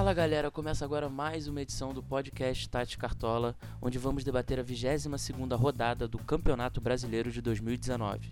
Fala galera, começa agora mais uma edição do podcast Tati Cartola, onde vamos debater a 22ª rodada do Campeonato Brasileiro de 2019.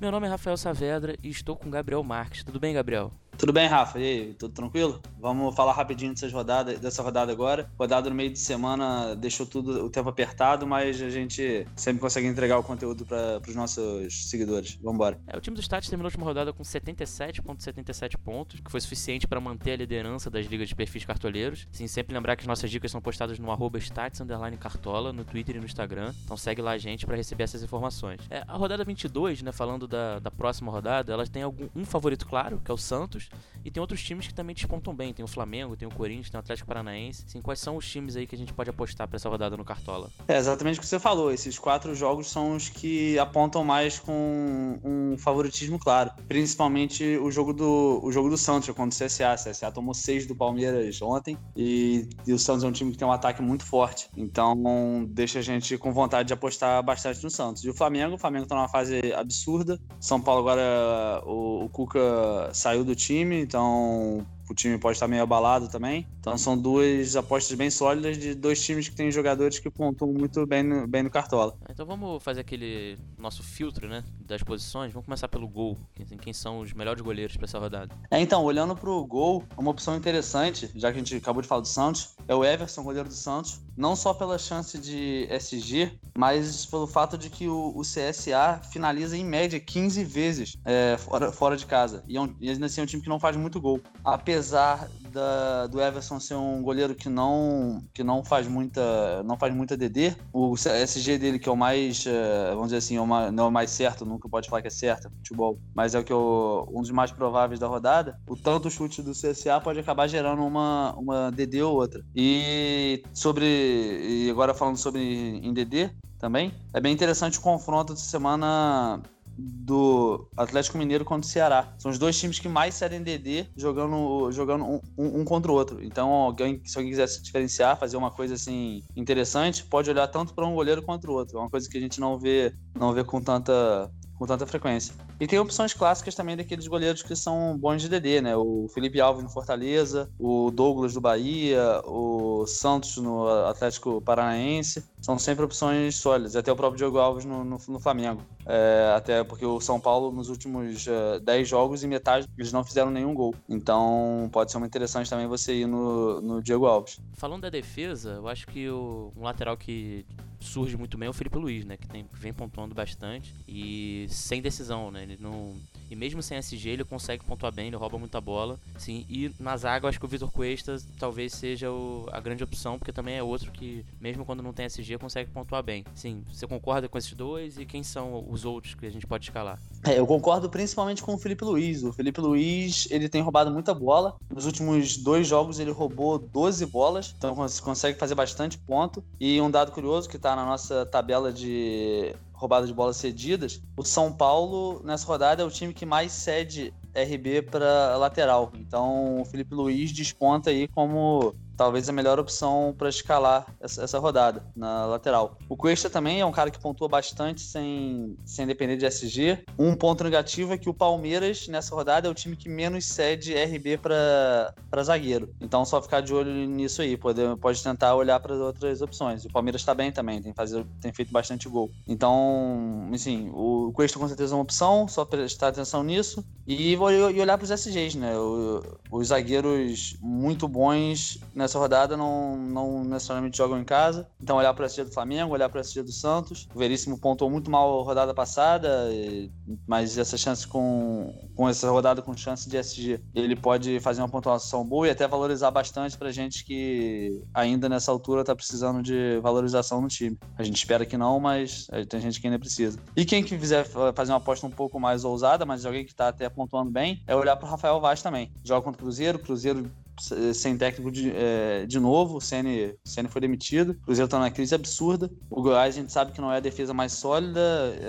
Meu nome é Rafael Saavedra e estou com Gabriel Marques. Tudo bem, Gabriel? Tudo bem, Rafa? E aí, tudo tranquilo? Vamos falar rapidinho dessas rodadas, dessa rodada agora. Rodada no meio de semana deixou tudo o tempo apertado, mas a gente sempre consegue entregar o conteúdo para os nossos seguidores. Vamos embora. É, o time do Stats terminou a última rodada com 77,77 pontos, que foi suficiente para manter a liderança das ligas de perfis cartoleiros. Sim, sempre lembrar que as nossas dicas são postadas no arroba Stats Cartola, no Twitter e no Instagram. Então segue lá a gente para receber essas informações. É, a rodada 22, né, falando da, da próxima rodada, ela tem algum, um favorito claro, que é o Santos, e tem outros times que também despontam bem. Tem o Flamengo, tem o Corinthians, tem o Atlético Paranaense. Assim, quais são os times aí que a gente pode apostar para essa rodada no Cartola? É exatamente o que você falou. Esses quatro jogos são os que apontam mais com um favoritismo claro. Principalmente o jogo do, o jogo do Santos contra o CSA. O CSA tomou seis do Palmeiras ontem e, e o Santos é um time que tem um ataque muito forte. Então deixa a gente com vontade de apostar bastante no Santos. E o Flamengo, o Flamengo tá numa fase absurda. São Paulo agora, o, Cuca saiu do time, então o time pode estar meio abalado também. Então são duas apostas bem sólidas de dois times que têm jogadores que pontuam muito bem no, bem no Cartola. Então vamos fazer aquele nosso filtro, né, das posições. Vamos começar pelo gol. Quem são os melhores goleiros para essa rodada? É, então, olhando para o gol, uma opção interessante, já que a gente acabou de falar do Santos, é o Everson, goleiro do Santos. Não só pela chance de SG, mas pelo fato de que o, o CSA finaliza em média 15 vezes é, fora, fora de casa. E, é um, e ainda assim é um time que não faz muito gol. Apesar da, do Everson ser um goleiro que não que não faz muita não faz muita DD, o SG dele que é o mais, é, vamos dizer assim, é não é o mais certo, nunca pode falar que é certo, é futebol, mas é o que eu, um dos mais prováveis da rodada. O tanto chute do CSA pode acabar gerando uma uma DD ou outra. E sobre e agora falando sobre em DD também, é bem interessante o confronto de semana do Atlético Mineiro contra o Ceará. São os dois times que mais cedem DD jogando, jogando um, um, contra o outro. Então, alguém, se alguém quiser se diferenciar, fazer uma coisa assim interessante, pode olhar tanto para um goleiro quanto o outro. É uma coisa que a gente não vê, não vê com tanta com tanta frequência. E tem opções clássicas também daqueles goleiros que são bons de DD, né? O Felipe Alves no Fortaleza, o Douglas do Bahia, o Santos no Atlético Paranaense. São sempre opções sólidas. Até o próprio Diogo Alves no, no, no Flamengo. É, até porque o São Paulo, nos últimos uh, é, 10 jogos, e metade eles não fizeram nenhum gol. Então pode ser uma interessante também você ir no, no Diego Alves. Falando da defesa, eu acho que o, um lateral que surge muito bem é o Felipe Luiz, né? Que tem, vem pontuando bastante e sem decisão, né? Ele não e mesmo sem SG, ele consegue pontuar bem, ele rouba muita bola. Sim, e na zaga, eu acho que o Vitor Cuesta talvez seja o, a grande opção, porque também é outro que, mesmo quando não tem SG, consegue pontuar bem. Sim, você concorda com esses dois? E quem são os outros que a gente pode escalar? É, eu concordo principalmente com o Felipe Luiz. O Felipe Luiz, ele tem roubado muita bola. Nos últimos dois jogos, ele roubou 12 bolas, então consegue fazer bastante ponto. E um dado curioso que está na nossa tabela de roubada de bolas cedidas, o São Paulo, nessa rodada, é o time que mais cede RB para lateral. Então, o Felipe Luiz desponta aí como talvez a melhor opção para escalar essa, essa, rodada na lateral. O Cuesta também é um cara que pontua bastante sem, sem depender de SG. Um ponto negativo é que o Palmeiras, nessa rodada, é o time que menos cede RB para zagueiro. Então, só ficar de olho nisso aí. Pode, pode tentar olhar para outras opções. O Palmeiras está bem também, tem, fazer, tem feito bastante gol. Então, assim, o Cuesta com certeza é uma opção, só prestar atenção nisso. E, e olhar para os SGs, né? O, os zagueiros muito bons nessa nessa rodada não, não necessariamente jogam em casa. Então, olhar para a SG do Flamengo, olhar para a SG do Santos. O Veríssimo pontuou muito mal a rodada passada, mas essa chance com, com essa rodada com chance de SG, ele pode fazer uma pontuação boa e até valorizar bastante para gente que ainda nessa altura está precisando de valorização no time. A gente espera que não, mas tem gente que ainda precisa. E quem quiser fazer uma aposta um pouco mais ousada, mas alguém que está até pontuando bem, é olhar para o Rafael Vaz também. Joga contra o Cruzeiro, Cruzeiro sem técnico de, é, de novo, o Ceni, foi demitido, o Cruzeiro está numa crise absurda. O Goiás a gente sabe que não é a defesa mais sólida,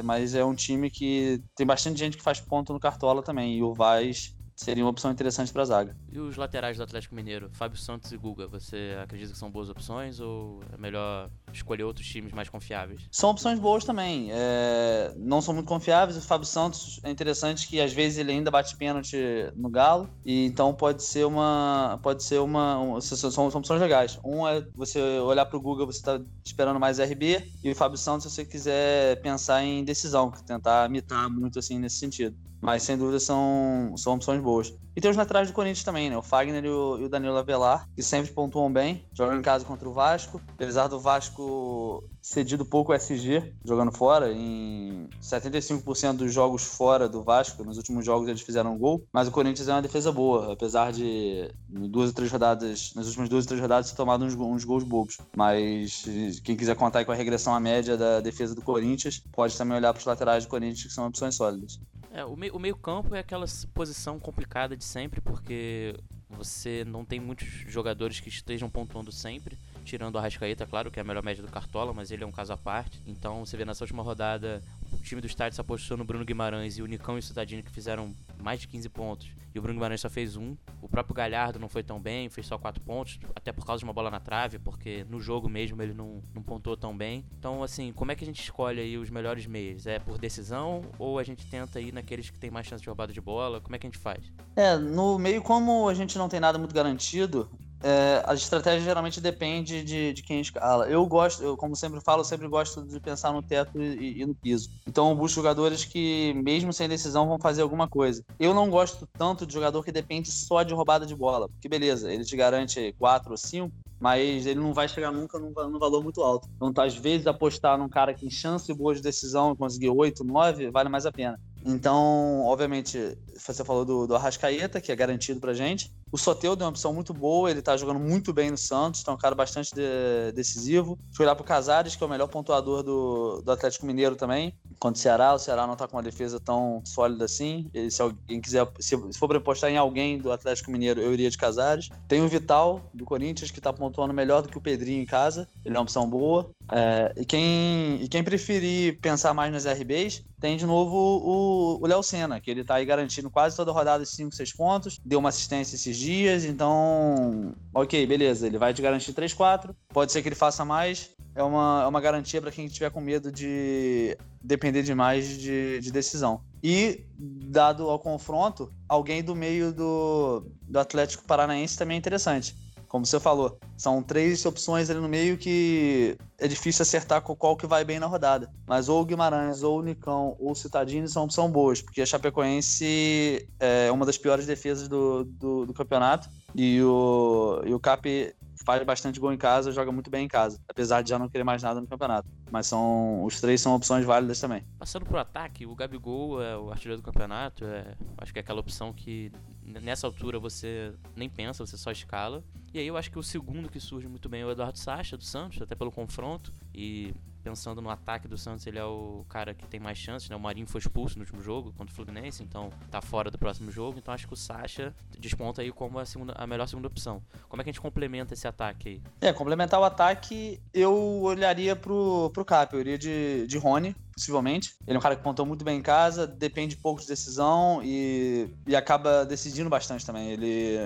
mas é um time que tem bastante gente que faz ponto no Cartola também, e o Vaz seria uma opção interessante para a zaga. E os laterais do Atlético Mineiro, Fábio Santos e Guga, você acredita que são boas opções ou é melhor escolher outros times mais confiáveis? São opções boas também. É... Não são muito confiáveis. O Fábio Santos é interessante que às vezes ele ainda bate pênalti no Galo, e então pode ser uma. Pode ser uma. São, são opções legais. Um é você olhar para o Guga, você está esperando mais RB, e o Fábio Santos, se você quiser pensar em decisão, tentar imitar muito assim nesse sentido. Mas sem dúvida são, são opções boas. E tem os laterais do Corinthians também, né? O Fagner e o, e o Danilo Avelar, que sempre pontuam bem, jogam em casa contra o Vasco. Apesar do Vasco cedido pouco o SG, jogando fora, em 75% dos jogos fora do Vasco, nos últimos jogos eles fizeram um gol. Mas o Corinthians é uma defesa boa, apesar de duas ou três rodadas, nas últimas duas ou três rodadas, ter tomado uns, uns gols bobos. Mas quem quiser contar com a regressão à média da defesa do Corinthians, pode também olhar para os laterais do Corinthians, que são opções sólidas. É, o, meio, o meio campo é aquela posição complicada de sempre, porque você não tem muitos jogadores que estejam pontuando sempre, tirando o Arrascaeta, claro, que é a melhor média do Cartola, mas ele é um caso à parte. Então você vê nessa última rodada o time do Stade apostou no Bruno Guimarães e o Nicão e o Citadini que fizeram mais de 15 pontos. E o Bruno Guimarães só fez um. O próprio Galhardo não foi tão bem, fez só 4 pontos, até por causa de uma bola na trave, porque no jogo mesmo ele não, não pontuou tão bem. Então, assim, como é que a gente escolhe aí os melhores meios? É por decisão ou a gente tenta ir naqueles que tem mais chance de roubada de bola? Como é que a gente faz? É, no meio, como a gente não tem nada muito garantido, é, a estratégia geralmente depende de, de quem escala. Eu gosto, eu, como sempre falo, eu sempre gosto de pensar no teto e, e, no piso. Então eu busco jogadores que, mesmo sem decisão, vão fazer alguma coisa. Eu não gosto tanto de jogador que depende só de roubada de bola. Porque beleza, ele te garante 4 ou 5, mas ele não vai chegar nunca num, num, valor muito alto. Então, às vezes, apostar num cara que tem chance boa de decisão conseguir 8, 9, vale mais a pena. Então, obviamente, você falou do, do Arrascaeta, que é garantido pra gente. O Soteudo é uma opção muito boa, ele tá jogando muito bem no Santos, é um cara bastante de, decisivo. Deixa eu olhar pro Casares, que é o melhor pontuador do, do Atlético Mineiro também. Contra o Ceará, o Ceará não tá com uma defesa tão sólida assim. E se alguém quiser, se, for pra apostar em alguém do Atlético Mineiro, eu iria de Casares. Tem o Vital, do Corinthians, que tá pontuando melhor do que o Pedrinho em casa. Ele é uma opção boa. É, e, quem, e quem preferir pensar mais nas RBs, tem de novo o Léo Senna, que ele tá aí garantindo quase toda rodada 5, 6 pontos, deu uma assistência esses dias, então, ok, beleza, ele vai te garantir 3, 4, pode ser que ele faça mais, é uma, é uma garantia para quem tiver com medo de depender demais de, de decisão. E, dado ao confronto, alguém do meio do, do Atlético Paranaense também é interessante como você falou, são três opções ali no meio que é difícil acertar qual que vai bem na rodada. Mas ou o Guimarães, ou o Nicão, ou o Citadini são, são boas, porque a Chapecoense é uma das piores defesas do, do, do campeonato. E o, e o Cap faz bastante gol em casa, joga muito bem em casa, apesar de já não querer mais nada no campeonato. Mas são os três são opções válidas também. Passando pro ataque, o Gabigol é o artilheiro do campeonato, é, acho que é aquela opção que nessa altura você nem pensa, você só escala. E aí eu acho que o segundo que surge muito bem é o Eduardo Sacha do Santos, até pelo confronto e pensando no ataque do Santos, ele é o cara que tem mais chances, né? O Marinho foi expulso no último jogo contra o Fluminense, então tá fora do próximo jogo. Então acho que o Sacha desponta aí como a, segunda, a melhor segunda opção. Como é que a gente complementa esse ataque aí? É, complementar o ataque, eu olharia pro, pro Cap, eu iria de, de Rony, possivelmente. Ele é um cara que pontou muito bem em casa, depende pouco de decisão e, e acaba decidindo bastante também. Ele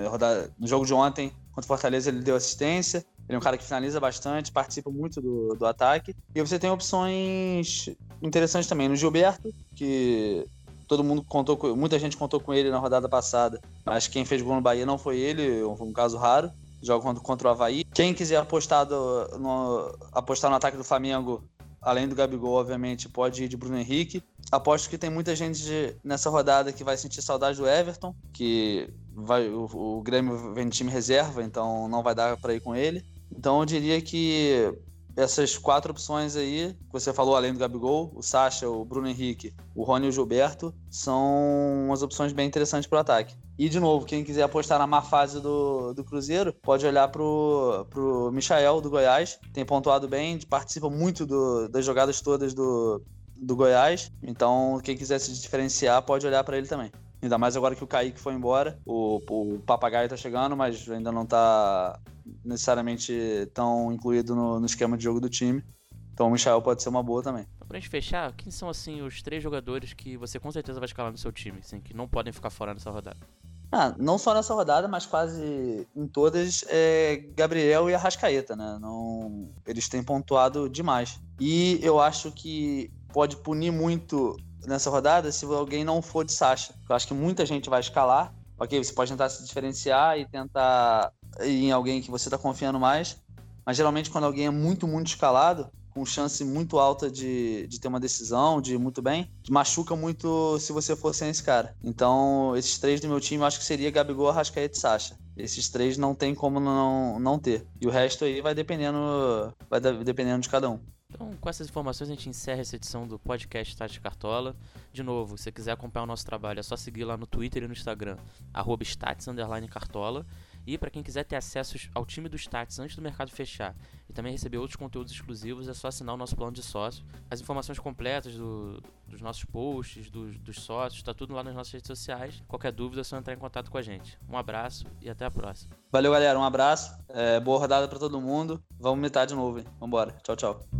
no jogo de ontem contra o Fortaleza ele deu assistência. Ele é um cara que finaliza bastante, participa muito do, do ataque. E você tem opções interessantes também no Gilberto, que todo mundo contou com, muita gente contou com ele na rodada passada, mas quem fez gol no Bahia não foi ele, foi um caso raro. Joga contra, o Havaí. Quem quiser apostar, do, no, apostar no ataque do Flamengo, além do Gabigol, obviamente, pode ir de Bruno Henrique. Aposto que tem muita gente de, nessa rodada que vai sentir saudade do Everton, que vai, o, o Grêmio vem de time reserva, então não vai dar para ir com ele. Então eu diria que essas quatro opções aí, que você falou além do Gabigol, o Sacha, o Bruno Henrique, o Rony e o Gilberto, são umas opções bem interessantes para o ataque. E, de novo, quem quiser apostar na má fase do, do Cruzeiro, pode olhar pro, pro Michael, do Goiás. Tem pontuado bem, participa muito do, das jogadas todas do, do Goiás. Então, quem quiser se diferenciar, pode olhar para ele também. Ainda mais agora que o Kaique foi embora. O, o Papagaio tá chegando, mas ainda não tá necessariamente tão incluído no, no esquema de jogo do time. Então o Michel pode ser uma boa também. Então, pra gente fechar, quem são assim os três jogadores que você com certeza vai escalar no seu time, assim, que não podem ficar fora nessa rodada? Ah, não só nessa rodada, mas quase em todas, é Gabriel e Arrascaeta, né? Não, eles têm pontuado demais. E eu acho que pode punir muito nessa rodada se alguém não for de Sasha. Eu acho que muita gente vai escalar. Ok, você pode tentar se diferenciar e tentar ir em alguém que você está confiando mais. Mas geralmente quando alguém é muito, muito escalado, com chance muito alta de, de ter uma decisão, de ir muito bem, machuca muito se você for sem esse cara. Então, esses três do meu time, eu acho que seria Gabigol, Arrascaeta e Sacha. Esses três não tem como não, não ter. E o resto aí vai dependendo, vai dependendo de cada um. Então, com essas informações, a gente encerra essa edição do podcast Stats Cartola. De novo, se você quiser acompanhar o nosso trabalho, é só seguir lá no Twitter e no Instagram, arroba. E para quem quiser ter acesso ao time dos Stats antes do mercado fechar e também receber outros conteúdos exclusivos, é só assinar o nosso plano de sócio. As informações completas do, dos nossos posts, dos, dos sócios, está tudo lá nas nossas redes sociais. Qualquer dúvida é só entrar em contato com a gente. Um abraço e até a próxima. Valeu, galera. Um abraço. É, boa rodada para todo mundo. Vamos mitar de novo, hein? Vambora. Tchau, tchau.